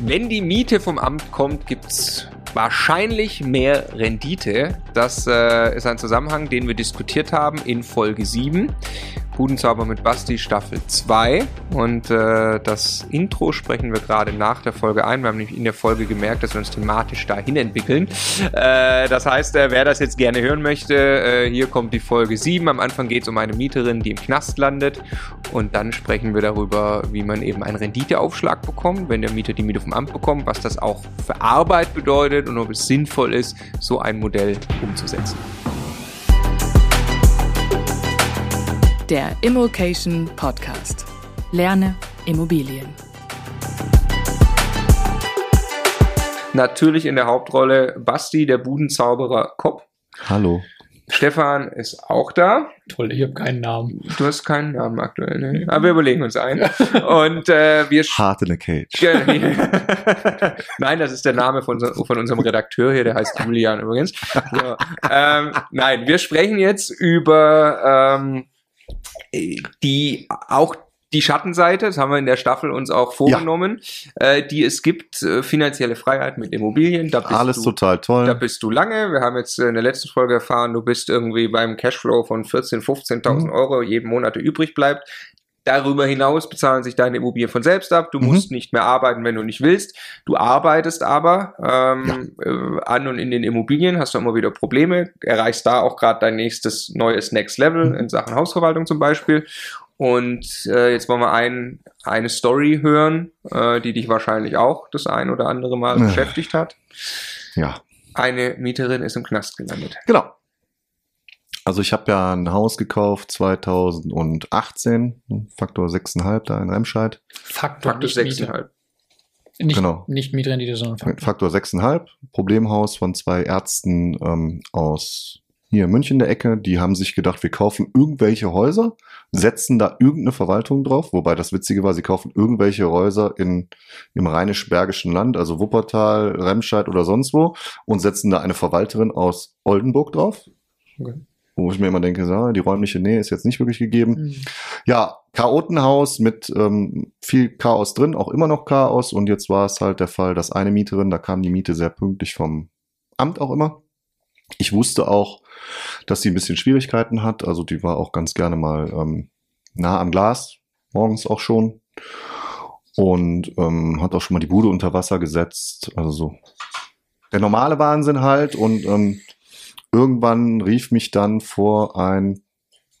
Wenn die Miete vom Amt kommt, gibt's wahrscheinlich mehr Rendite. Das äh, ist ein Zusammenhang, den wir diskutiert haben in Folge 7. Budenzauber mit Basti Staffel 2 und äh, das Intro sprechen wir gerade nach der Folge ein. Wir haben nämlich in der Folge gemerkt, dass wir uns thematisch dahin entwickeln. Äh, das heißt, äh, wer das jetzt gerne hören möchte, äh, hier kommt die Folge 7. Am Anfang geht es um eine Mieterin, die im Knast landet und dann sprechen wir darüber, wie man eben einen Renditeaufschlag bekommt, wenn der Mieter die Miete vom Amt bekommt, was das auch für Arbeit bedeutet und ob es sinnvoll ist, so ein Modell umzusetzen. Der Immokation Podcast. Lerne Immobilien. Natürlich in der Hauptrolle Basti, der Budenzauberer Kopp. Hallo. Stefan ist auch da. Toll, ich habe keinen Namen. Du hast keinen Namen aktuell, ne? Aber wir überlegen uns einen. Und äh, wir Hard in a Cage. nein, das ist der Name von, von unserem Redakteur hier, der heißt Julian übrigens. So, ähm, nein, wir sprechen jetzt über ähm, die auch die Schattenseite, das haben wir in der Staffel uns auch vorgenommen, ja. äh, die es gibt, äh, finanzielle Freiheit mit Immobilien. Da bist Alles du, total toll. Da bist du lange. Wir haben jetzt in der letzten Folge erfahren, du bist irgendwie beim Cashflow von 14.000, 15.000 mhm. Euro jeden Monat übrig bleibt. Darüber hinaus bezahlen sich deine Immobilien von selbst ab. Du mhm. musst nicht mehr arbeiten, wenn du nicht willst. Du arbeitest aber ähm, ja. äh, an und in den Immobilien, hast du immer wieder Probleme, erreichst da auch gerade dein nächstes neues Next Level mhm. in Sachen Hausverwaltung zum Beispiel. Und äh, jetzt wollen wir ein, eine Story hören, äh, die dich wahrscheinlich auch das ein oder andere Mal ja. beschäftigt hat. Ja. Eine Mieterin ist im Knast gelandet. Genau. Also ich habe ja ein Haus gekauft 2018, Faktor 6,5 da in Remscheid. Faktor, Faktor 6,5. Nicht, genau. nicht Mietrendite, sondern Faktor. Faktor 6,5. Problemhaus von zwei Ärzten ähm, aus hier in München der Ecke. Die haben sich gedacht, wir kaufen irgendwelche Häuser, setzen da irgendeine Verwaltung drauf. Wobei das Witzige war, sie kaufen irgendwelche Häuser in, im rheinisch-bergischen Land, also Wuppertal, Remscheid oder sonst wo, und setzen da eine Verwalterin aus Oldenburg drauf. Okay wo ich mir immer denke, so, die räumliche Nähe ist jetzt nicht wirklich gegeben. Mhm. Ja, Chaotenhaus mit ähm, viel Chaos drin, auch immer noch Chaos. Und jetzt war es halt der Fall, dass eine Mieterin, da kam die Miete sehr pünktlich vom Amt auch immer. Ich wusste auch, dass sie ein bisschen Schwierigkeiten hat. Also die war auch ganz gerne mal ähm, nah am Glas, morgens auch schon. Und ähm, hat auch schon mal die Bude unter Wasser gesetzt. Also so der normale Wahnsinn halt. Und ähm, irgendwann rief mich dann vor ein,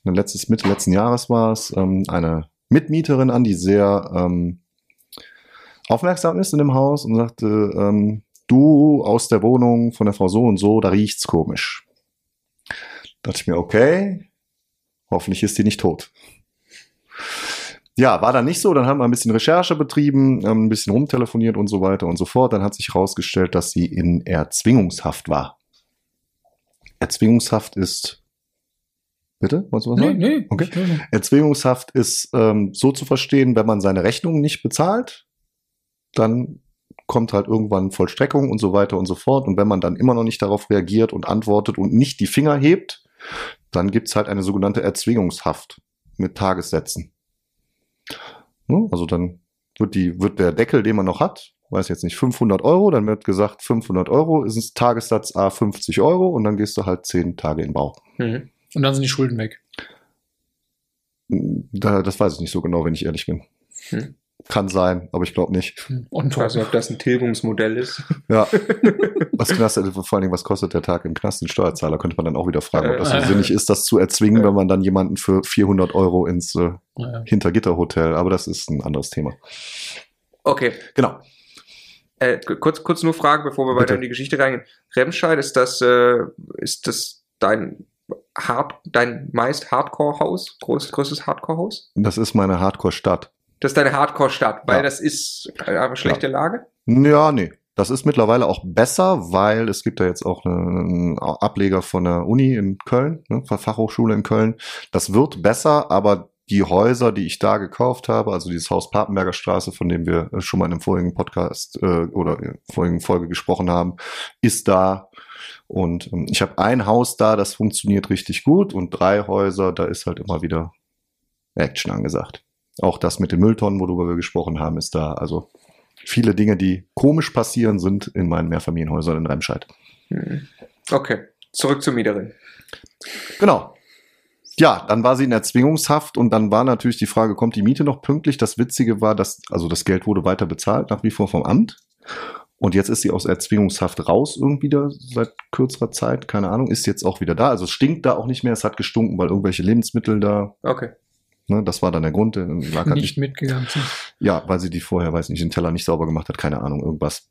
letztes Mitte letzten Jahres war es, ähm, eine Mitmieterin an, die sehr ähm, aufmerksam ist in dem Haus und sagte, ähm, du aus der Wohnung von der Frau so und so, da riecht's komisch. Da dachte ich mir, okay, hoffentlich ist die nicht tot. Ja, war dann nicht so. Dann haben wir ein bisschen Recherche betrieben, ähm, ein bisschen rumtelefoniert und so weiter und so fort. Dann hat sich herausgestellt, dass sie in Erzwingungshaft war. Erzwingungshaft ist. Bitte? Wolltest du was sagen? Nee, nee. Okay. Erzwingungshaft ist ähm, so zu verstehen, wenn man seine Rechnungen nicht bezahlt, dann kommt halt irgendwann Vollstreckung und so weiter und so fort. Und wenn man dann immer noch nicht darauf reagiert und antwortet und nicht die Finger hebt, dann gibt's halt eine sogenannte Erzwingungshaft mit Tagessätzen. Also dann wird, die, wird der Deckel, den man noch hat, weiß jetzt nicht, 500 Euro, dann wird gesagt, 500 Euro ist ein Tagessatz A 50 Euro und dann gehst du halt 10 Tage in Bau. Mhm. Und dann sind die Schulden weg. Da, das weiß ich nicht so genau, wenn ich ehrlich bin. Mhm. Kann sein, aber ich glaube nicht. Hm. Und ich weiß nicht, ob das ein Tilgungsmodell ist. Ja. Was Knast, vor allen Dingen, was kostet der Tag im Knast? Den Steuerzahler könnte man dann auch wieder fragen, ob das so sinnig ist, das zu erzwingen, wenn man dann jemanden für 400 Euro ins äh, Hintergitterhotel. Aber das ist ein anderes Thema. Okay. Genau. Äh, kurz, kurz nur Frage, bevor wir Bitte. weiter in die Geschichte reingehen. Remscheid, ist das, äh, ist das dein Hard, dein meist Hardcore-Haus? Groß, größtes Hardcore-Haus? Das ist meine Hardcore-Stadt. Das ist deine Hardcore-Stadt, weil ja. das ist eine schlechte ja. Lage? Ja, nee. Das ist mittlerweile auch besser, weil es gibt ja jetzt auch einen Ableger von der Uni in Köln, ne, Fachhochschule in Köln. Das wird besser, aber die Häuser, die ich da gekauft habe, also dieses Haus Papenberger Straße, von dem wir äh, schon mal in einem vorigen Podcast äh, oder in vorigen Folge gesprochen haben, ist da. Und ähm, ich habe ein Haus da, das funktioniert richtig gut und drei Häuser, da ist halt immer wieder Action angesagt. Auch das mit den Mülltonnen, worüber wir gesprochen haben, ist da. Also viele Dinge, die komisch passieren, sind in meinen Mehrfamilienhäusern in Remscheid. Hm. Okay, zurück zur Mieterin. Genau. Ja, dann war sie in Erzwingungshaft und dann war natürlich die Frage, kommt die Miete noch pünktlich? Das Witzige war, dass, also das Geld wurde weiter bezahlt, nach wie vor vom Amt. Und jetzt ist sie aus Erzwingungshaft raus irgendwie da seit kürzerer Zeit, keine Ahnung, ist jetzt auch wieder da. Also es stinkt da auch nicht mehr, es hat gestunken, weil irgendwelche Lebensmittel da. Okay. Ne, das war dann der Grund. Nicht, halt nicht mitgegangen. Ja, weil sie die vorher, weiß nicht, den Teller nicht sauber gemacht hat, keine Ahnung, irgendwas.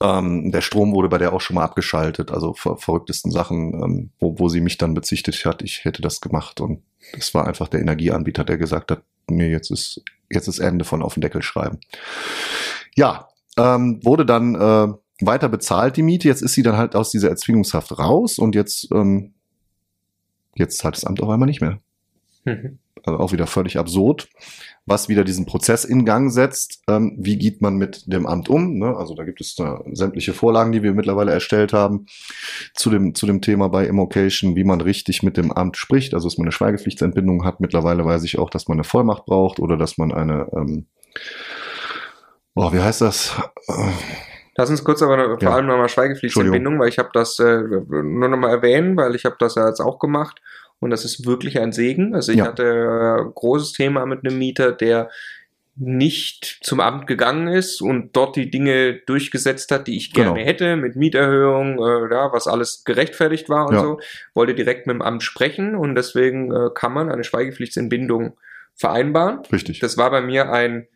Ähm, der Strom wurde bei der auch schon mal abgeschaltet, also ver verrücktesten Sachen, ähm, wo, wo sie mich dann bezichtigt hat, ich hätte das gemacht. Und das war einfach der Energieanbieter, der gesagt hat, nee, jetzt ist, jetzt ist Ende von auf den Deckel schreiben. Ja, ähm, wurde dann äh, weiter bezahlt, die Miete. Jetzt ist sie dann halt aus dieser Erzwingungshaft raus und jetzt, ähm, jetzt zahlt das Amt auf einmal nicht mehr. Mhm. Also auch wieder völlig absurd was wieder diesen Prozess in Gang setzt. Ähm, wie geht man mit dem Amt um? Ne? Also da gibt es da sämtliche Vorlagen, die wir mittlerweile erstellt haben zu dem, zu dem Thema bei Immocation, wie man richtig mit dem Amt spricht. Also dass man eine Schweigepflichtsentbindung hat. Mittlerweile weiß ich auch, dass man eine Vollmacht braucht oder dass man eine, ähm, oh, wie heißt das? Lass uns kurz aber vor ja. allem nochmal Schweigepflichtsentbindung, weil ich habe das äh, nur nochmal erwähnen, weil ich habe das ja jetzt auch gemacht und das ist wirklich ein Segen. Also ich ja. hatte äh, großes Thema mit einem Mieter, der nicht zum Amt gegangen ist und dort die Dinge durchgesetzt hat, die ich gerne genau. hätte, mit Mieterhöhung, äh, ja, was alles gerechtfertigt war und ja. so, wollte direkt mit dem Amt sprechen und deswegen äh, kann man eine Schweigepflichtsentbindung vereinbaren. Richtig. Das war bei mir ein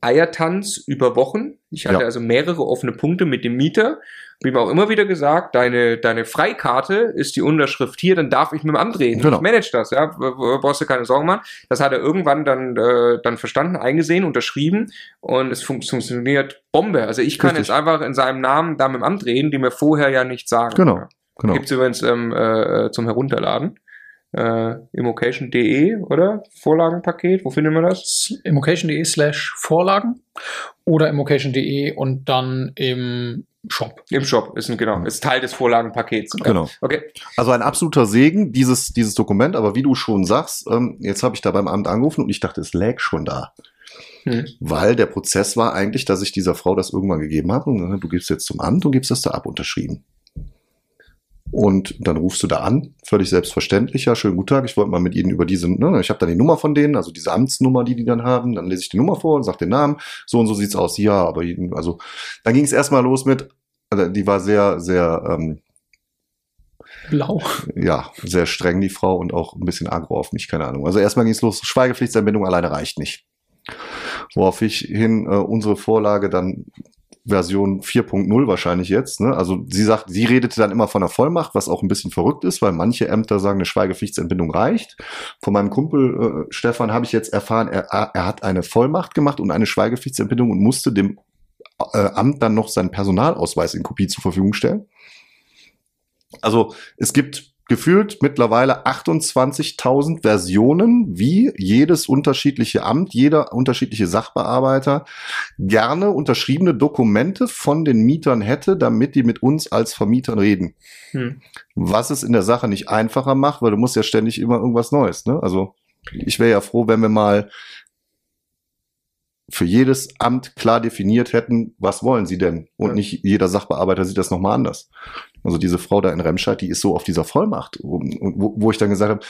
Eiertanz über Wochen. Ich hatte ja. also mehrere offene Punkte mit dem Mieter. Wie mir auch immer wieder gesagt, deine, deine Freikarte ist die Unterschrift hier, dann darf ich mit dem Amt reden. Genau. Ich manage das, ja. Brauchst du keine Sorgen machen. Das hat er irgendwann dann, äh, dann verstanden, eingesehen, unterschrieben und es fun funktioniert Bombe. Also ich kann Richtig. jetzt einfach in seinem Namen da mit dem Amt reden, die mir vorher ja nicht sagen. Genau. genau. Gibt's übrigens ähm, äh, zum Herunterladen äh, immocation.de, oder? Vorlagenpaket, wo findet man das? Immocation.de slash Vorlagen oder immocation.de und dann im Shop. Im Shop ist ein, genau, ist Teil des Vorlagenpakets. Genau. Okay. Also ein absoluter Segen, dieses, dieses Dokument, aber wie du schon sagst, ähm, jetzt habe ich da beim Amt angerufen und ich dachte, es lag schon da. Hm. Weil der Prozess war eigentlich, dass ich dieser Frau das irgendwann gegeben habe und du gibst jetzt zum Amt und gibst das da ab unterschrieben. Und dann rufst du da an, völlig selbstverständlich, ja, schönen guten Tag, ich wollte mal mit Ihnen über diese, ne, ich habe dann die Nummer von denen, also diese Amtsnummer, die die dann haben, dann lese ich die Nummer vor und sage den Namen, so und so sieht's aus, ja, aber also dann ging es erstmal los mit, also die war sehr, sehr ähm, blau. Ja, sehr streng, die Frau, und auch ein bisschen agro auf mich, keine Ahnung. Also erstmal ging es los, Schweigepflichtsanbindung alleine reicht nicht. Worauf ich hin äh, unsere Vorlage dann Version 4.0 wahrscheinlich jetzt. Ne? Also sie sagt, sie redete dann immer von einer Vollmacht, was auch ein bisschen verrückt ist, weil manche Ämter sagen, eine Schweigepflichtsentbindung reicht. Von meinem Kumpel äh, Stefan habe ich jetzt erfahren, er, er hat eine Vollmacht gemacht und eine Schweigepflichtsentbindung und musste dem äh, Amt dann noch seinen Personalausweis in Kopie zur Verfügung stellen. Also es gibt gefühlt mittlerweile 28.000 Versionen, wie jedes unterschiedliche Amt, jeder unterschiedliche Sachbearbeiter gerne unterschriebene Dokumente von den Mietern hätte, damit die mit uns als Vermietern reden. Hm. Was es in der Sache nicht einfacher macht, weil du musst ja ständig immer irgendwas Neues. Ne? Also ich wäre ja froh, wenn wir mal für jedes Amt klar definiert hätten, was wollen sie denn? Und ja. nicht jeder Sachbearbeiter sieht das nochmal anders. Also diese Frau da in Remscheid, die ist so auf dieser Vollmacht, wo, wo ich dann gesagt habe,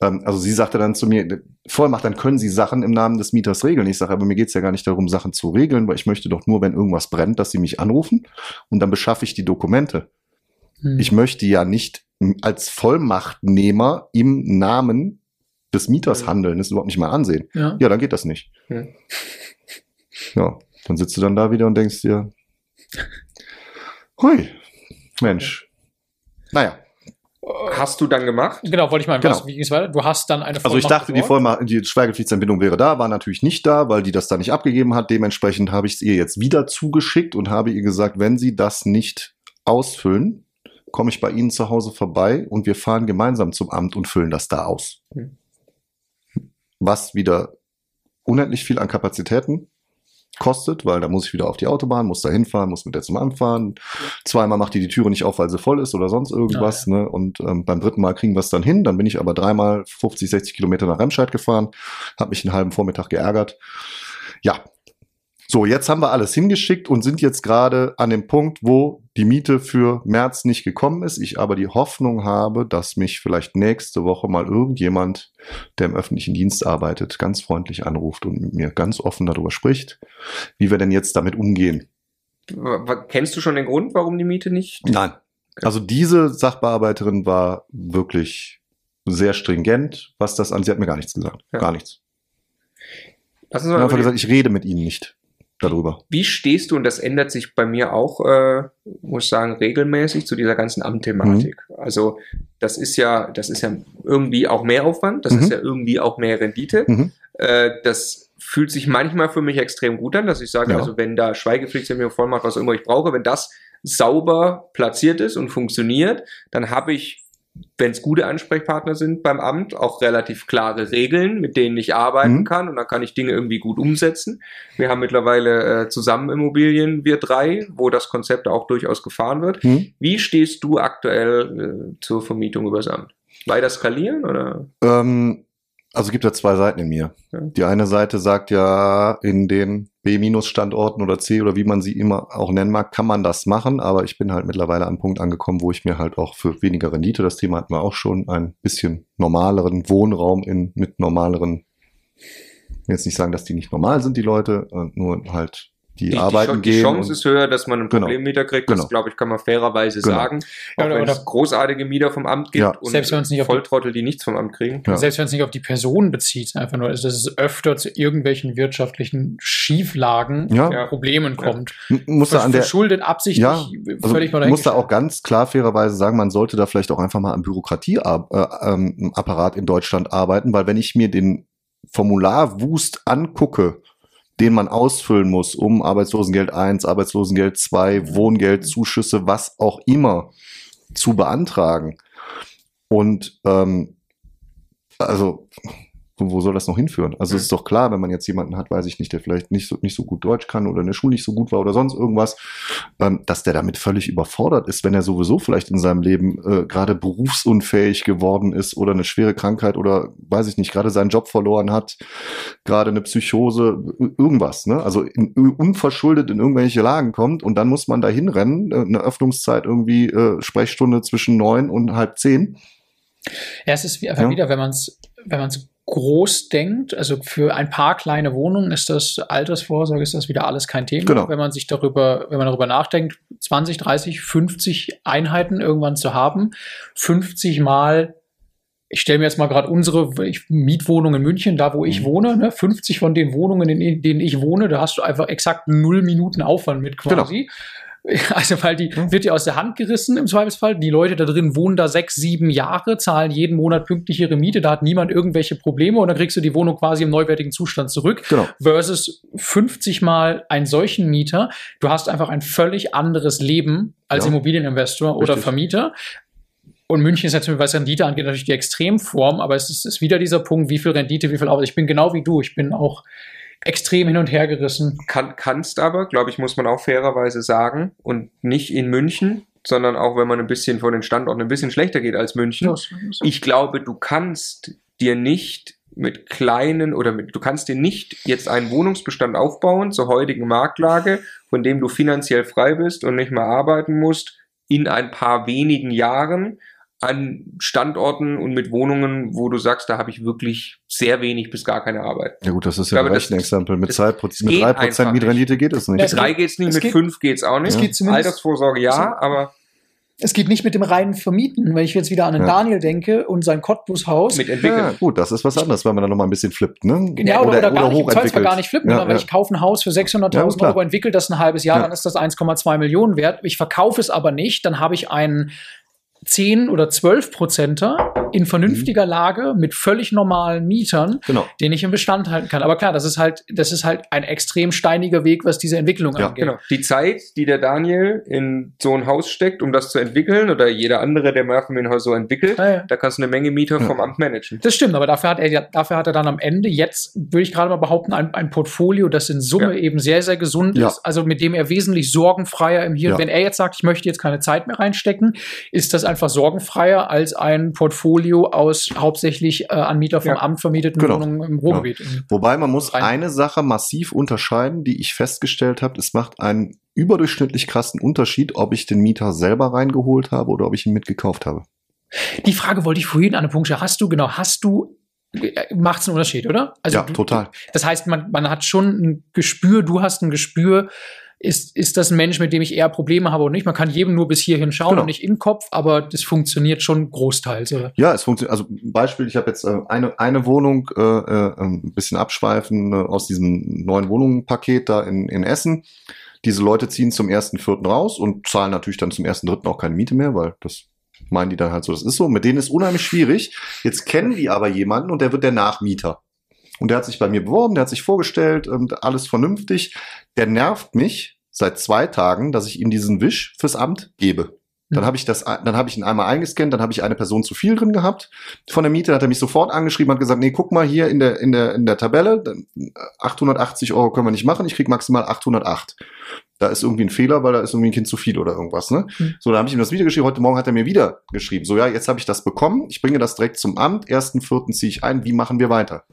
ähm, also sie sagte dann zu mir, Vollmacht, dann können Sie Sachen im Namen des Mieters regeln. Ich sage, aber mir geht's ja gar nicht darum, Sachen zu regeln, weil ich möchte doch nur, wenn irgendwas brennt, dass Sie mich anrufen und dann beschaffe ich die Dokumente. Hm. Ich möchte ja nicht als Vollmachtnehmer im Namen des Mieters hm. handeln, das ist überhaupt nicht mal ansehen. Ja, ja dann geht das nicht. Hm. Ja, dann sitzt du dann da wieder und denkst dir, hui, Mensch. Naja. Hast du dann gemacht? Genau, wollte ich mal. Genau. Was, wie weiter? Du hast dann eine Vollmacht Also ich dachte, die Vollmacht, die Schweigepflichtsanbindung wäre da, war natürlich nicht da, weil die das da nicht abgegeben hat. Dementsprechend habe ich es ihr jetzt wieder zugeschickt und habe ihr gesagt, wenn sie das nicht ausfüllen, komme ich bei Ihnen zu Hause vorbei und wir fahren gemeinsam zum Amt und füllen das da aus. Hm. Was wieder unendlich viel an Kapazitäten kostet, weil da muss ich wieder auf die Autobahn, muss da hinfahren, muss mit der zum Anfahren. Zweimal macht die die Türe nicht auf, weil sie voll ist oder sonst irgendwas. Ja, ja. Ne? Und ähm, beim dritten Mal kriegen wir es dann hin. Dann bin ich aber dreimal 50, 60 Kilometer nach Remscheid gefahren, habe mich einen halben Vormittag geärgert. Ja, So, jetzt haben wir alles hingeschickt und sind jetzt gerade an dem Punkt, wo die Miete für März nicht gekommen ist. Ich aber die Hoffnung habe, dass mich vielleicht nächste Woche mal irgendjemand, der im öffentlichen Dienst arbeitet, ganz freundlich anruft und mit mir ganz offen darüber spricht, wie wir denn jetzt damit umgehen. Kennst du schon den Grund, warum die Miete nicht? Nein. Also diese Sachbearbeiterin war wirklich sehr stringent, was das an. Sie hat mir gar nichts gesagt. Ja. Gar nichts. Lass uns mal über die- gesagt, ich rede mit Ihnen nicht darüber. Wie stehst du, und das ändert sich bei mir auch, äh, muss ich sagen, regelmäßig zu dieser ganzen Amtthematik. Mhm. Also das ist ja, das ist ja irgendwie auch mehr Aufwand, das Mhm. ist ja irgendwie auch mehr Rendite. Mhm. Äh, das fühlt sich manchmal für mich extrem gut an, dass ich sage, Ja. also wenn da Schweigepflicht Vollmacht, was auch immer ich brauche, wenn das sauber platziert ist und funktioniert, dann habe ich wenn es gute Ansprechpartner sind beim Amt, auch relativ klare Regeln, mit denen ich arbeiten Mhm. kann und dann kann ich Dinge irgendwie gut umsetzen. Wir haben mittlerweile äh, zusammen Immobilien, wir drei, wo das Konzept auch durchaus gefahren wird. Hm? Wie stehst du aktuell äh, zur Vermietung übers Amt? Weiter skalieren oder? Ähm, also gibt ja zwei Seiten in mir. Ja. Die eine Seite sagt ja, in den B-Standorten oder C oder wie man sie immer auch nennen mag, kann man das machen, aber ich bin halt mittlerweile an einen Punkt angekommen, wo ich mir halt auch für weniger Rendite, das Thema hatten wir auch schon, ein bisschen normaleren Wohnraum in, mit normaleren, ich will jetzt nicht sagen, dass die nicht normal sind, die Leute, äh, nur halt die, Die, arbeiten die, die gehen. Chance und- ist höher, dass man einen Genau. Problemmieter kriegt. Genau. Das, glaube ich, kann man fairerweise Genau. sagen. Auch Ja, oder- wenn es großartige Mieter vom Amt gibt Ja. und Selbst wenn nicht auf die- Volltrottel, die nichts vom Amt kriegen. Ja. Selbst wenn es nicht auf die Person bezieht, einfach nur, ist, dass es öfter zu irgendwelchen wirtschaftlichen Schieflagen, Ja. Ja. Problemen kommt. Muss da an der, Verschuldet, absichtlich, Ja, also völlig mal muss da auch ganz klar fairerweise sagen, man sollte da vielleicht auch einfach mal am Bürokratieapparat äh, ähm, in Deutschland arbeiten, weil wenn ich mir den Formularwust angucke, den man ausfüllen muss, um Arbeitslosengeld 1, Arbeitslosengeld 2, Wohngeld, Zuschüsse, was auch immer zu beantragen. Und ähm, also wo wo soll das noch hinführen? Also es ist doch klar, wenn man jetzt jemanden hat, weiß ich nicht, der vielleicht nicht so, nicht so gut Deutsch kann oder in der Schule nicht so gut war oder sonst irgendwas, ähm, dass der damit völlig überfordert ist, wenn er sowieso vielleicht in seinem Leben äh, gerade berufsunfähig geworden ist oder eine schwere Krankheit oder weiß ich nicht, gerade seinen Job verloren hat, gerade eine Psychose, irgendwas, ne? Also in, unverschuldet in irgendwelche Lagen kommt und dann muss man da hinrennen, äh, eine Öffnungszeit irgendwie äh, Sprechstunde zwischen neun und halb zehn. Ja, es ist wie einfach Ja. wieder, wenn man es wenn man's groß denkt, also für ein paar kleine Wohnungen ist das Altersvorsorge, ist das wieder alles kein Thema. Genau. Wenn man sich darüber, wenn man darüber nachdenkt, 20, 30, 50 Einheiten irgendwann zu haben, 50 mal ich stelle mir jetzt mal gerade unsere Mietwohnung in München, da wo ich Mhm. wohne, ne, 50 von den Wohnungen, in denen ich wohne, da hast du einfach exakt null Minuten Aufwand mit quasi. Also, weil die Mhm. wird dir aus der Hand gerissen im Zweifelsfall. Die Leute da drin wohnen da sechs, sieben Jahre, zahlen jeden Monat pünktlich ihre Miete. Da hat niemand irgendwelche Probleme und dann kriegst du die Wohnung quasi im neuwertigen Zustand zurück. Genau. Versus 50 Mal einen solchen Mieter. Du hast einfach ein völlig anderes Leben als Ja. Immobilieninvestor oder Richtig. Vermieter. Und München ist natürlich, was Rendite angeht, natürlich die Extremform, aber es ist, ist wieder dieser Punkt, wie viel Rendite, wie viel Arbeit. Ich bin genau wie du. Ich bin auch extrem hin und her gerissen. Kann, kannst aber, glaube ich, muss man auch fairerweise sagen, und nicht in München, sondern auch wenn man ein bisschen von den Standorten ein bisschen schlechter geht als München. Ich glaube, du kannst dir nicht mit kleinen oder mit, du kannst dir nicht jetzt einen Wohnungsbestand aufbauen zur heutigen Marktlage, von dem du finanziell frei bist und nicht mehr arbeiten musst, in ein paar wenigen Jahren an Standorten und mit Wohnungen, wo du sagst, da habe ich wirklich sehr wenig bis gar keine Arbeit. Ja gut, das ist Ich ja glaube, ein Rechenexempel. Mit das- 2%, das mit geht 3% einfach Mietrendite geht es nicht. Mit drei geht's nicht, es mit geht- fünf geht's auch nicht. es geht zumindest- Altersvorsorge ja, aber Es geht nicht mit dem reinen Vermieten. Wenn ich jetzt wieder an den Ja. Daniel denke und sein Cottbus-Haus. mit entwickeln. Ja, gut, das ist was anderes, wenn man dann noch mal ein bisschen flippt, ne? Ja, oder, oder, gar nicht, gar nicht flippen, Ja, sondern wenn ja. ich kaufe ein Haus für 600.000 Ja, klar. Euro, entwickle das ein halbes Jahr, Ja. dann ist das 1,2 Millionen wert. Ich verkaufe es aber nicht, dann habe ich einen 10 oder 12 Prozenter in vernünftiger Lage mit völlig normalen Mietern, Genau. den ich im Bestand halten kann. Aber klar, das ist halt, das ist halt ein extrem steiniger Weg, was diese Entwicklung Ja, angeht. Genau. Die Zeit, die der Daniel in so ein Haus steckt, um das zu entwickeln, oder jeder andere, der Mehrfamilienhaus so entwickelt, Ja, ja. da kannst du eine Menge Mieter Ja. vom Amt managen. Das stimmt, aber dafür hat er dafür hat er dann am Ende jetzt, würde ich gerade mal behaupten, ein, ein Portfolio, das in Summe Ja. eben sehr, sehr gesund Ja. ist, also mit dem er wesentlich sorgenfreier im Hier. Ja. Wenn er jetzt sagt, ich möchte jetzt keine Zeit mehr reinstecken, ist das einfach sorgenfreier als ein Portfolio aus hauptsächlich äh, an Mieter vom Ja. Amt vermieteten Genau. Wohnungen im Ruhrgebiet. Wobei man muss Rein- eine Sache massiv unterscheiden, die ich festgestellt habe. Es macht einen überdurchschnittlich krassen Unterschied, ob ich den Mieter selber reingeholt habe oder ob ich ihn mitgekauft habe. Die Frage wollte ich vorhin an den Punkt stellen. Hast du, genau, hast du, macht es einen Unterschied, oder? Also ja, du, total. Das heißt, man, man hat schon ein Gespür, du hast ein Gespür, ist, ist das ein Mensch, mit dem ich eher Probleme habe oder nicht? Man kann jedem nur bis hierhin schauen Genau. und nicht im Kopf, aber das funktioniert schon großteils, oder? Ja, es funktioniert. Also Beispiel, ich habe jetzt äh, eine, eine Wohnung, äh, äh, ein bisschen abschweifen äh, aus diesem neuen Wohnungspaket da in, in Essen. Diese Leute ziehen zum 1.4. raus und zahlen natürlich dann zum 1.3. auch keine Miete mehr, weil das meinen die dann halt so, das ist so. Mit denen ist unheimlich schwierig. Jetzt kennen die aber jemanden und der wird der Nachmieter. Und der hat sich bei mir beworben, der hat sich vorgestellt, und alles vernünftig. Der nervt mich seit zwei Tagen, dass ich ihm diesen Wisch fürs Amt gebe. Dann Mhm. habe ich das, dann habe ich ihn einmal eingescannt, dann habe ich eine Person zu viel drin gehabt. Von der Miete hat er mich sofort angeschrieben, hat gesagt, nee, guck mal hier in der in der in der Tabelle, dann, äh, 880 Euro können wir nicht machen, ich krieg maximal 808. Da ist irgendwie ein Fehler, weil da ist irgendwie ein Kind zu viel oder irgendwas. Ne? Mhm. So, dann habe ich ihm das wieder geschrieben. Heute Morgen hat er mir wieder geschrieben. So, ja, jetzt habe ich das bekommen. Ich bringe das direkt zum Amt. Ersten, vierten ziehe ich ein. Wie machen wir weiter?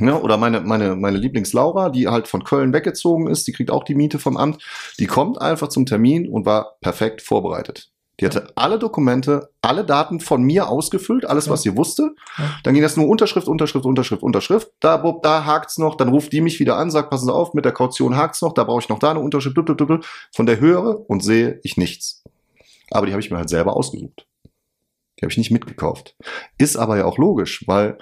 Ja, oder meine, meine, meine Lieblings-Laura, die halt von Köln weggezogen ist, die kriegt auch die Miete vom Amt. Die kommt einfach zum Termin und war perfekt vorbereitet. Die hatte alle Dokumente, alle Daten von mir ausgefüllt, alles, Ja. was sie wusste. Ja. Dann ging das nur Unterschrift, Unterschrift, Unterschrift, Unterschrift. Da, bub, da hakt's noch. Dann ruft die mich wieder an, sagt, passen Sie auf, mit der Kaution hakt's noch. Da brauche ich noch da eine Unterschrift. blub, blub, blub. Von der höre und sehe ich nichts. Aber die habe ich mir halt selber ausgesucht. Die habe ich nicht mitgekauft. Ist aber ja auch logisch, weil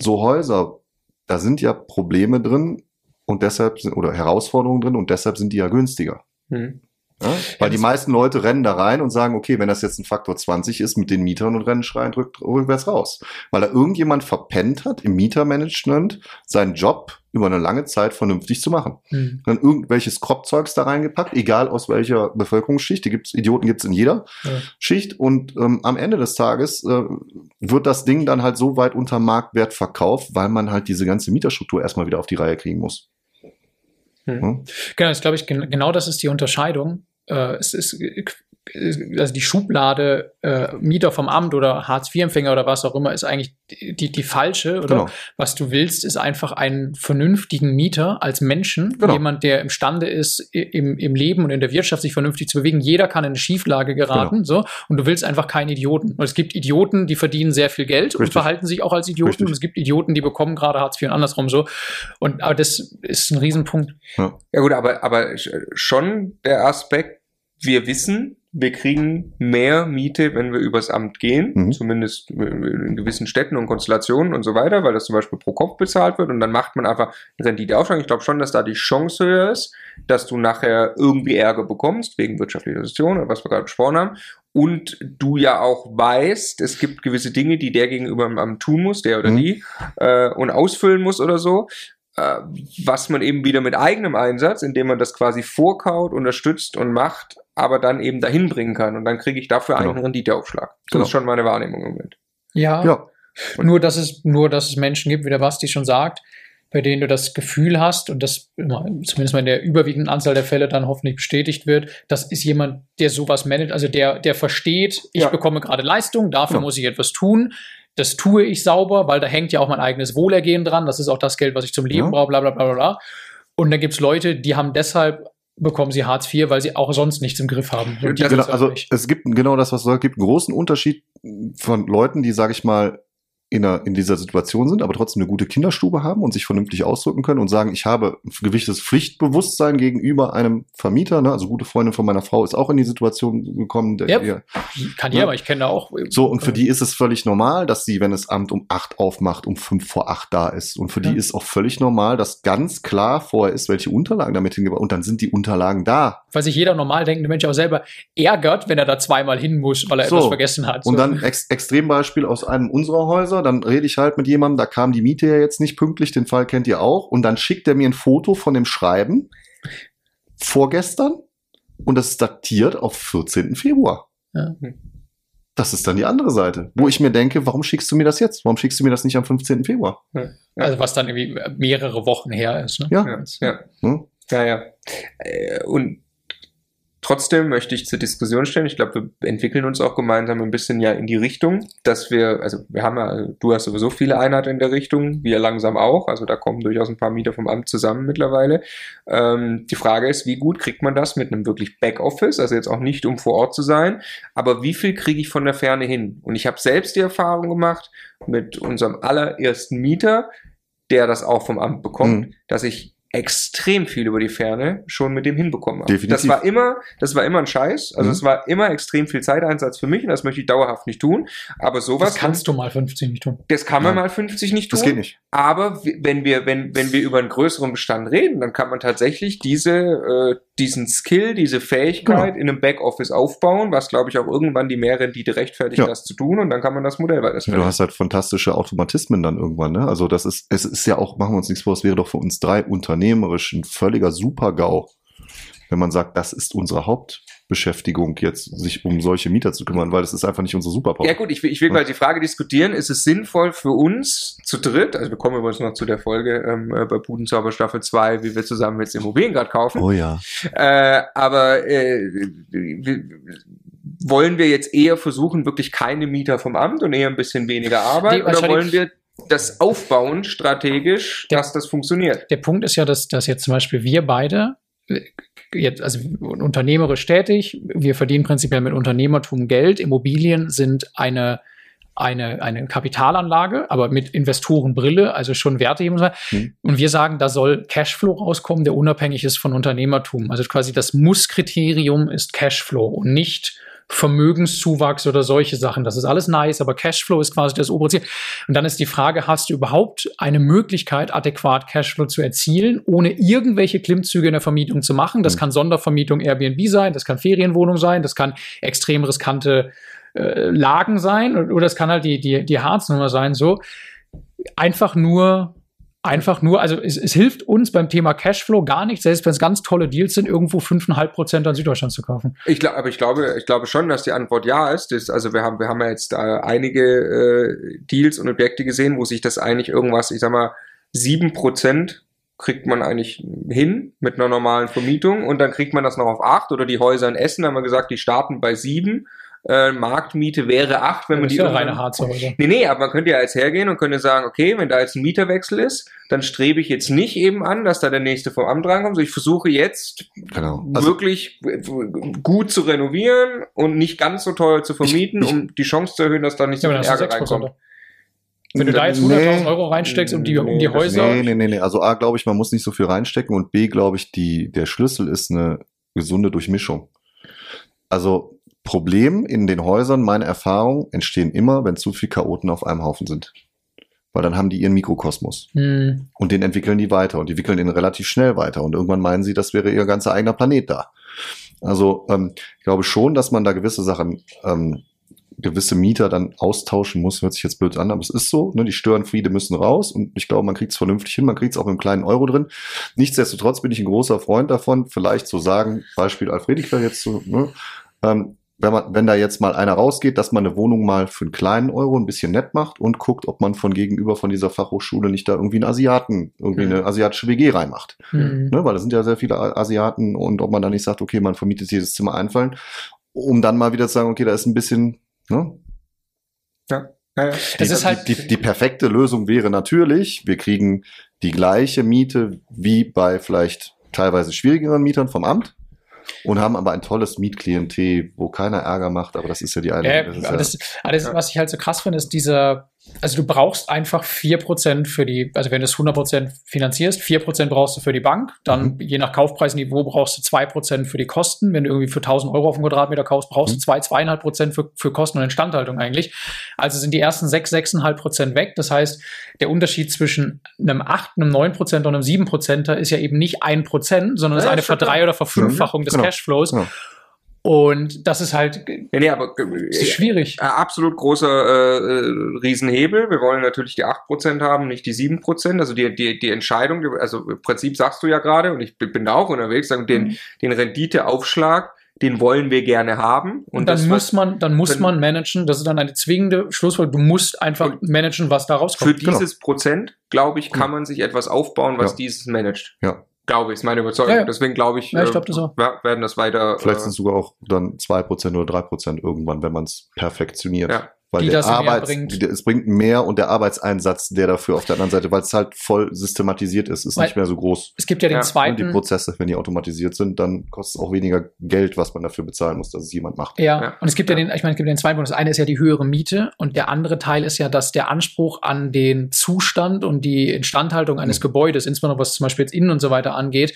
so Häuser, da sind ja Probleme drin und deshalb oder Herausforderungen drin und deshalb sind die ja günstiger. Hm. Ja? Weil die meisten Leute rennen da rein und sagen, okay, wenn das jetzt ein Faktor 20 ist mit den Mietern und rennen schreien rück, rückwärts raus. Weil da irgendjemand verpennt hat, im Mietermanagement seinen Job über eine lange Zeit vernünftig zu machen. Hm. Dann irgendwelches Kropfzeugs da reingepackt, egal aus welcher Bevölkerungsschicht. Die gibt's, Idioten gibt's in jeder Ja. Schicht. Und ähm, am Ende des Tages äh, wird das Ding dann halt so weit unter Marktwert verkauft, weil man halt diese ganze Mieterstruktur erstmal wieder auf die Reihe kriegen muss. Hm. Genau, das glaube ich, gen genau das ist die Unterscheidung. Äh, es ist, äh, also die Schublade äh, Mieter vom Amt oder Hartz-IV-Empfänger oder was auch immer ist eigentlich die, die, falsche. Oder Genau. was du willst, ist einfach einen vernünftigen Mieter als Menschen, Genau. jemand, der imstande ist, im, im Leben und in der Wirtschaft sich vernünftig zu bewegen. Jeder kann in eine Schieflage geraten, Genau. so. Und du willst einfach keinen Idioten. Und es gibt Idioten, die verdienen sehr viel Geld und Richtig. verhalten sich auch als Idioten. Richtig. Und es gibt Idioten, die bekommen gerade Hartz IV und andersrum so. Und aber das ist ein Riesenpunkt. Ja gut, aber, aber sch- schon der Aspekt, wir wissen, wir kriegen mehr Miete, wenn wir übers Amt gehen, Mhm. zumindest in gewissen Städten und Konstellationen und so weiter, weil das zum Beispiel pro Kopf bezahlt wird und dann macht man einfach Renditeaufschlag. Ich glaube schon, dass da die Chance höher ist, dass du nachher irgendwie Ärger bekommst, wegen wirtschaftlicher Situation oder was wir gerade besprochen haben. Und du ja auch weißt, es gibt gewisse Dinge, die der gegenüber im Amt tun muss, der oder Mhm. die, äh, und ausfüllen muss oder so äh, was man eben wieder mit eigenem Einsatz, indem man das quasi vorkaut, unterstützt und macht, aber dann eben dahin bringen kann. Und dann kriege ich dafür Genau. einen Renditeaufschlag. Das Genau. ist schon meine Wahrnehmung im Moment. Ja. Ja, Nur, dass es, nur, dass es Menschen gibt, wie der Basti schon sagt, bei denen du das Gefühl hast und das zumindest mal in der überwiegenden Anzahl der Fälle dann hoffentlich bestätigt wird, das ist jemand, der sowas managt, also der, der versteht, ich Ja. bekomme gerade Leistung, dafür Genau. muss ich etwas tun. Das tue ich sauber, weil da hängt ja auch mein eigenes Wohlergehen dran. Das ist auch das Geld, was ich zum Leben Ja. brauche, bla bla bla bla bla. Und dann gibt es Leute, die haben deshalb bekommen sie Hartz IV, weil sie auch sonst nichts im Griff haben. Ja, genau, also nicht. es gibt genau das, was du sagst, gibt einen großen Unterschied von Leuten, die, sage ich mal, in, einer, in dieser Situation sind, aber trotzdem eine gute Kinderstube haben und sich vernünftig ausdrücken können und sagen, ich habe ein gewisses Pflichtbewusstsein gegenüber einem Vermieter. Ne? Also gute Freundin von meiner Frau ist auch in die Situation gekommen. Der, Ja. ihr- Kann Ja. ja, aber ich kenne da auch. so, und für die ist es völlig normal, dass sie, wenn das Amt um acht aufmacht, um fünf vor acht da ist. Und für Ja. die ist auch völlig normal, dass ganz klar vorher ist, welche Unterlagen damit hingebracht Und dann sind die Unterlagen da. weil sich jeder normal denkende Mensch auch selber ärgert, wenn er da zweimal hin muss, weil er So. etwas vergessen hat. Und So. dann ex Extrembeispiel aus einem unserer Häuser, dann rede ich halt mit jemandem, da kam die Miete ja jetzt nicht pünktlich, den Fall kennt ihr auch, und dann schickt er mir ein Foto von dem Schreiben vorgestern und das ist datiert auf 14. Februar. Ja. Das ist dann die andere Seite, wo ich mir denke, warum schickst du mir das jetzt? Warum schickst du mir das nicht am 15. Februar? also was dann irgendwie mehrere Wochen her ist. Ne? Ja. Ja, ja. Hm? Ja, ja. Äh, Und Trotzdem möchte ich zur Diskussion stellen, ich glaube, wir entwickeln uns auch gemeinsam ein bisschen ja in die Richtung, dass wir, also wir haben ja, du hast sowieso viele Einheiten in der Richtung, wir langsam auch, also da kommen durchaus ein paar Mieter vom Amt zusammen mittlerweile. Ähm, die Frage ist, wie gut kriegt man das mit einem wirklich Backoffice, also jetzt auch nicht um vor Ort zu sein, aber wie viel kriege ich von der Ferne hin? Und ich habe selbst die Erfahrung gemacht mit unserem allerersten Mieter, der das auch vom Amt bekommt, Mhm. dass ich extrem viel über die Ferne schon mit dem hinbekommen habe. Definitiv. Das war immer, das war immer ein Scheiß. Also Mhm. es war immer extrem viel Zeiteinsatz für mich und das möchte ich dauerhaft nicht tun. Aber sowas Das kannst du mal 50 nicht tun. das kann man Nein. mal 50 nicht tun. Das geht nicht. Aber wenn wir, wenn, wenn wir über einen größeren Bestand reden, dann kann man tatsächlich diese, äh, diesen Skill, diese Fähigkeit Genau. in einem Backoffice aufbauen, was glaube ich auch irgendwann die Mehrrendite rechtfertigt, Ja. das zu tun und dann kann man das Modell weiter Du hast halt fantastische Automatismen dann irgendwann, ne? Also das ist, es ist ja auch, machen wir uns nichts vor, es wäre doch für uns drei unternehmerisch ein völliger Super-GAU, wenn man sagt, das ist unsere Hauptbeschäftigung jetzt, sich um solche Mieter zu kümmern, weil das ist einfach nicht unsere Superpower. Ja gut, ich will, ich will mal die Frage diskutieren, ist es sinnvoll für uns zu dritt, also wir kommen übrigens noch zu der Folge ähm, äh, bei Budenzauber Staffel 2, wie wir zusammen jetzt Immobilien gerade kaufen, Oh ja. äh, aber äh, wir, wollen wir jetzt eher versuchen, wirklich keine Mieter vom Amt und eher ein bisschen weniger Arbeit Die oder wollen wir das aufbauen strategisch, Der- dass das funktioniert? Der Punkt ist ja, dass, dass jetzt zum Beispiel wir beide äh, jetzt, also unternehmerisch tätig, wir verdienen prinzipiell mit Unternehmertum Geld. Immobilien sind eine, eine, eine Kapitalanlage, aber mit Investorenbrille, also schon Wertehebung. Hm. Und wir sagen, da soll Cashflow rauskommen, der unabhängig ist von Unternehmertum. Also quasi das Muss-Kriterium ist Cashflow und nicht Vermögenszuwachs oder solche Sachen. Das ist alles nice, aber Cashflow ist quasi das obere Ziel. Und dann ist die Frage, hast du überhaupt eine Möglichkeit, adäquat Cashflow zu erzielen, ohne irgendwelche Klimmzüge in der Vermietung zu machen? Das Mhm. kann Sondervermietung Airbnb sein, das kann Ferienwohnung sein, das kann extrem riskante äh, Lagen sein oder das kann halt die, die, die Harznummer sein, so. Einfach nur Einfach nur, also es, es hilft uns beim Thema Cashflow gar nicht, selbst wenn es ganz tolle Deals sind, irgendwo 5,5 Prozent an Süddeutschland zu kaufen. Ich glaube, aber ich glaube, ich glaube schon, dass die Antwort ja ist. Das, also wir haben, wir haben ja jetzt äh, einige äh, Deals und Objekte gesehen, wo sich das eigentlich irgendwas, ich sag mal, sieben Prozent kriegt man eigentlich hin mit einer normalen Vermietung und dann kriegt man das noch auf acht oder die Häuser in Essen haben wir gesagt, die starten bei sieben. Äh, Marktmiete wäre acht, wenn man das die ist ja reine Harzhäuser. Nee, nee, aber man könnte ja jetzt hergehen und könnte sagen, okay, wenn da jetzt ein Mieterwechsel ist, dann strebe ich jetzt nicht eben an, dass da der nächste vom Amt reinkommt, sondern ich versuche jetzt Genau. Also, wirklich gut zu renovieren und nicht ganz so teuer zu vermieten, Ich- ich- um die Chance zu erhöhen, dass da nicht so Ja, viel Ärger 6 Prozent. reinkommt. Wenn du da jetzt Nee. 100.000 Euro reinsteckst, um die, um die Nee, Häuser. nee, nee, nee, nee. Also A, glaube ich, man muss nicht so viel reinstecken und B, glaube ich, die, der Schlüssel ist eine gesunde Durchmischung. Also Problem in den Häusern, meine Erfahrung, entstehen immer, wenn zu viele Chaoten auf einem Haufen sind. Weil dann haben die ihren Mikrokosmos. Hm, Und den entwickeln die weiter und die wickeln den relativ schnell weiter. Und irgendwann meinen sie, das wäre ihr ganzer eigener Planet da. Also ähm, ich glaube schon, dass man da gewisse Sachen, ähm, gewisse Mieter dann austauschen muss. Hört sich jetzt blöd an, aber es ist so. Ne? Die Störenfriede müssen raus und ich glaube, man kriegt es vernünftig hin. Man kriegt es auch mit einem kleinen Euro drin. Nichtsdestotrotz bin ich ein großer Freund davon, vielleicht zu sagen, Beispiel Alfredika jetzt so, ne? ähm, wenn, man, wenn da jetzt mal einer rausgeht, dass man eine Wohnung mal für einen kleinen Euro ein bisschen nett macht und guckt, ob man von gegenüber von dieser Fachhochschule nicht da irgendwie einen Asiaten, irgendwie Mhm. eine asiatische WG reinmacht. hm. Ne? Weil da sind ja sehr viele Asiaten und ob man da nicht sagt, okay, man vermietet jedes Zimmer einfallen, um dann mal wieder zu sagen, okay, da ist ein bisschen, ne? Ja, ja. Es ist halt- die, die, die perfekte Lösung wäre natürlich, wir kriegen die gleiche Miete wie bei vielleicht teilweise schwierigeren Mietern vom Amt und haben aber ein tolles Mietklientel, wo keiner Ärger macht, aber das ist ja die eine. Ja, das ja, das, das, was ich halt so krass finde, ist dieser, also du brauchst einfach 4% für die, also wenn du es 100% finanzierst, 4% brauchst du für die Bank, dann Mhm. je nach Kaufpreisniveau brauchst du 2% für die Kosten. Wenn du irgendwie für 1000 Euro auf den Quadratmeter kaufst, brauchst Mhm. du 2, 2,5% für, für Kosten und Instandhaltung eigentlich. Also sind die ersten 6, 6,5% weg. Das heißt, der Unterschied zwischen einem 8, einem 9% und einem 7%er ist ja eben nicht 1%, sondern ist Ja, eine schon klar. Verdrei- oder Verfünffachung des Genau. Cashflows. Genau. Und das ist halt Ja, nee, aber das ist schwierig. äh, absolut großer äh, äh, Riesenhebel. Wir wollen natürlich die 8% haben, nicht die 7%. Also die, die, die Entscheidung, also im Prinzip sagst du ja gerade, und ich bin da auch unterwegs, sagen, den, Mhm. den Renditeaufschlag, den wollen wir gerne haben. Und, dann das, muss man, dann muss man managen. Das ist dann eine zwingende Schlussfolgerung. Du musst einfach Und managen, was da Für rauskommt. Genau. dieses Prozent, glaube ich, kann man sich etwas aufbauen, was Ja. dieses managt. ja. Glaube ich, ist meine Überzeugung. Ja, ja. Deswegen glaube ich, Ja, ich äh, glaub das auch. werden das weiter. Vielleicht äh, sind es sogar auch dann 2% oder 3% irgendwann, wenn man es perfektioniert. Ja. Weil Die der das mehr Arbeits, bringt. es bringt mehr und der Arbeitseinsatz, der dafür auf der anderen Seite, weil es halt voll systematisiert ist, ist Weil- nicht mehr so groß. Es gibt ja den Ja, Und die zweiten. Prozesse, wenn die automatisiert sind, dann kostet es auch weniger Geld, was man dafür bezahlen muss, dass es jemand macht. Ja, Ja. und es gibt ja, Ja. den, ich meine, es gibt ja den zweiten Punkt. Das eine ist ja die höhere Miete und der andere Teil ist ja, dass der Anspruch an den Zustand und die Instandhaltung eines Mhm. Gebäudes, insbesondere was zum Beispiel jetzt Innen und so weiter angeht,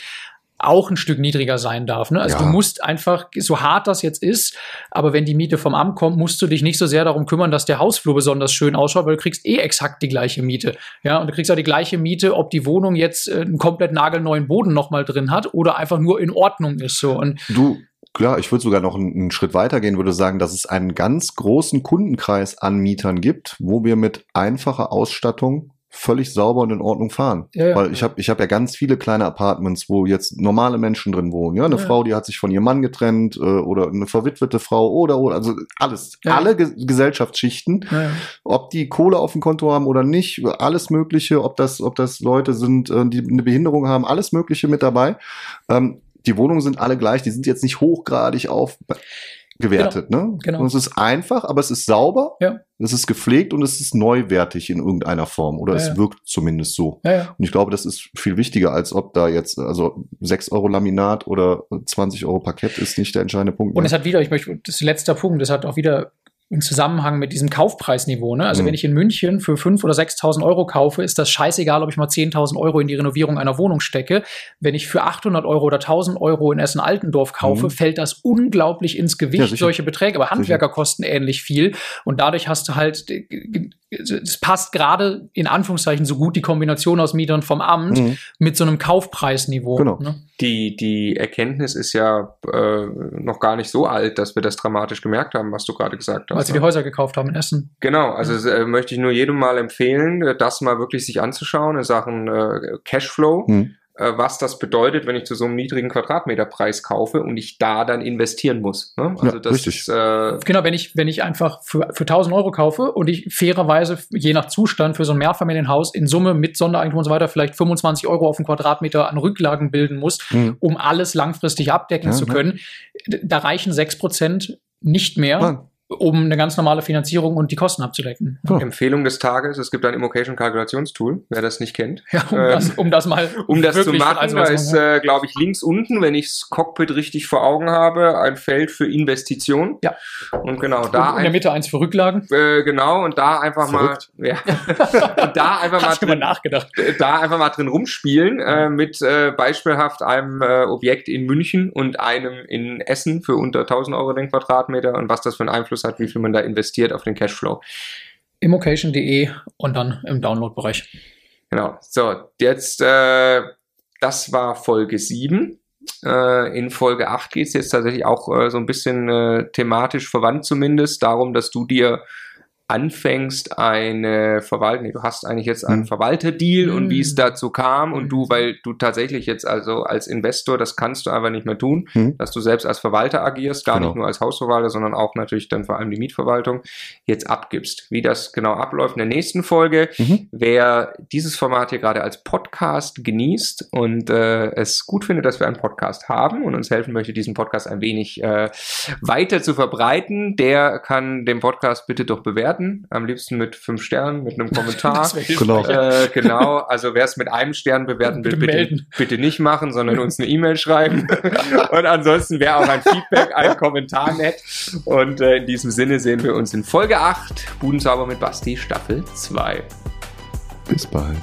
auch ein Stück niedriger sein darf. Ne? Also Ja. du musst einfach, so hart das jetzt ist, aber wenn die Miete vom Amt kommt, musst du dich nicht so sehr darum kümmern, dass der Hausflur besonders schön ausschaut, weil du kriegst eh exakt die gleiche Miete. Ja, und du kriegst auch die gleiche Miete, ob die Wohnung jetzt äh, einen komplett nagelneuen Boden nochmal drin hat oder einfach nur in Ordnung ist. So. Und Du, klar, ich würde sogar noch einen, einen Schritt weiter gehen, würde sagen, dass es einen ganz großen Kundenkreis an Mietern gibt, wo wir mit einfacher Ausstattung völlig sauber und in Ordnung fahren. Ja, ja. Weil ich habe ich hab ja ganz viele kleine Apartments, wo jetzt normale Menschen drin wohnen. Ja, eine Ja. Frau, die hat sich von ihrem Mann getrennt äh, oder eine verwitwete Frau oder oder also alles, alle Ge Gesellschaftsschichten, ob die Kohle auf dem Konto haben oder nicht, alles Mögliche, ob das ob das Leute sind, äh, die eine Behinderung haben, alles Mögliche mit dabei. Ähm, die Wohnungen sind alle gleich, die sind jetzt nicht hochgradig auf gewertet, ne? genau. Und es ist einfach, aber es ist sauber, Ja. es ist gepflegt und es ist neuwertig in irgendeiner Form oder Ja, es ja. wirkt zumindest so. Ja. Und ich glaube, das ist viel wichtiger, als ob da jetzt, also 6 Euro Laminat oder 20 Euro Parkett ist nicht der entscheidende Punkt. Und ne? es hat wieder, ich möchte, das ist der letzte Punkt, das hat auch wieder im Zusammenhang mit diesem Kaufpreisniveau. Ne? Also Mhm. wenn ich in München für 5.000 oder 6.000 Euro kaufe, ist das scheißegal, ob ich mal 10.000 Euro in die Renovierung einer Wohnung stecke. Wenn ich für 800 Euro oder 1.000 Euro in Essen-Altendorf kaufe, Mhm. fällt das unglaublich ins Ja, Gewicht, sicher. solche Beträge. Aber Handwerker kosten ähnlich viel. Und dadurch hast du halt, es passt gerade in Anführungszeichen so gut die Kombination aus Mietern vom Amt Mhm. mit so einem Kaufpreisniveau. Genau. Ne? die, die Erkenntnis ist ja äh, noch gar nicht so alt, dass wir das dramatisch gemerkt haben, was du gerade gesagt hast. Als sie die Häuser gekauft haben in Essen. Genau, also äh, möchte ich nur jedem mal empfehlen, das mal wirklich sich anzuschauen in Sachen äh, Cashflow, Hm. Äh, was das bedeutet, wenn ich zu so einem niedrigen Quadratmeterpreis kaufe und ich da dann investieren muss. Ne? Also Ja, das richtig. ist äh, Genau, wenn ich, wenn ich einfach für, für 1000 Euro kaufe und ich fairerweise, je nach Zustand, für so ein Mehrfamilienhaus in Summe mit Sondereigentum und so weiter vielleicht 25 Euro auf den Quadratmeter an Rücklagen bilden muss, Mhm. um alles langfristig abdecken Ja, zu können, da reichen 6% nicht mehr, Nein. Um eine ganz normale Finanzierung und die Kosten abzudecken. Ja. Empfehlung des Tages. Es gibt ein Immocation-Kalkulationstool, wer das nicht kennt. Ja, um, Ähm, das, um das mal Um das zu machen, also da ist, äh, glaube ich, links unten, wenn ich das Cockpit richtig vor Augen habe, ein Feld für Investition. Ja. Und genau, da und in der Mitte eins für Rücklagen. Äh, genau, und da einfach Verrückt. mal, ja, und da einfach mal drin, nachgedacht. da einfach mal drin rumspielen, äh, mit äh, beispielhaft einem äh, Objekt in München und einem in Essen für unter 1000 Euro den Quadratmeter und was das für einen Einfluss hat, wie viel man da investiert auf den Cashflow. Immocation.de und dann im Download-Bereich. Genau, so, jetzt, äh, das war Folge 7. Äh, in Folge 8 geht es jetzt tatsächlich auch äh, so ein bisschen äh, thematisch verwandt zumindest darum, dass du dir anfängst, eine Verwaltung, nee, du hast eigentlich jetzt einen Hm. Verwalterdeal und wie es Hm. dazu kam und du, Hm. weil du tatsächlich jetzt also als Investor, das kannst du einfach nicht mehr tun, Hm. dass du selbst als Verwalter agierst, gar Genau. nicht nur als Hausverwalter, sondern auch natürlich dann vor allem die Mietverwaltung jetzt abgibst. Wie das genau abläuft in der nächsten Folge. Mhm. Wer dieses Format hier gerade als Podcast genießt und äh, es gut findet, dass wir einen Podcast haben und uns helfen möchte, diesen Podcast ein wenig äh, weiter zu verbreiten, der kann den Podcast bitte doch bewerten. Am liebsten mit fünf Sternen, mit einem Kommentar. Genau. Äh, genau, also wer es mit einem Stern bewerten will, Bitte bitte, bitte nicht machen, sondern uns eine E-Mail schreiben. Und ansonsten wäre auch ein Feedback, ein Kommentar nett. Und äh, in diesem Sinne sehen wir uns in Folge 8, Budenzauber mit Basti, Staffel 2. Bis bald.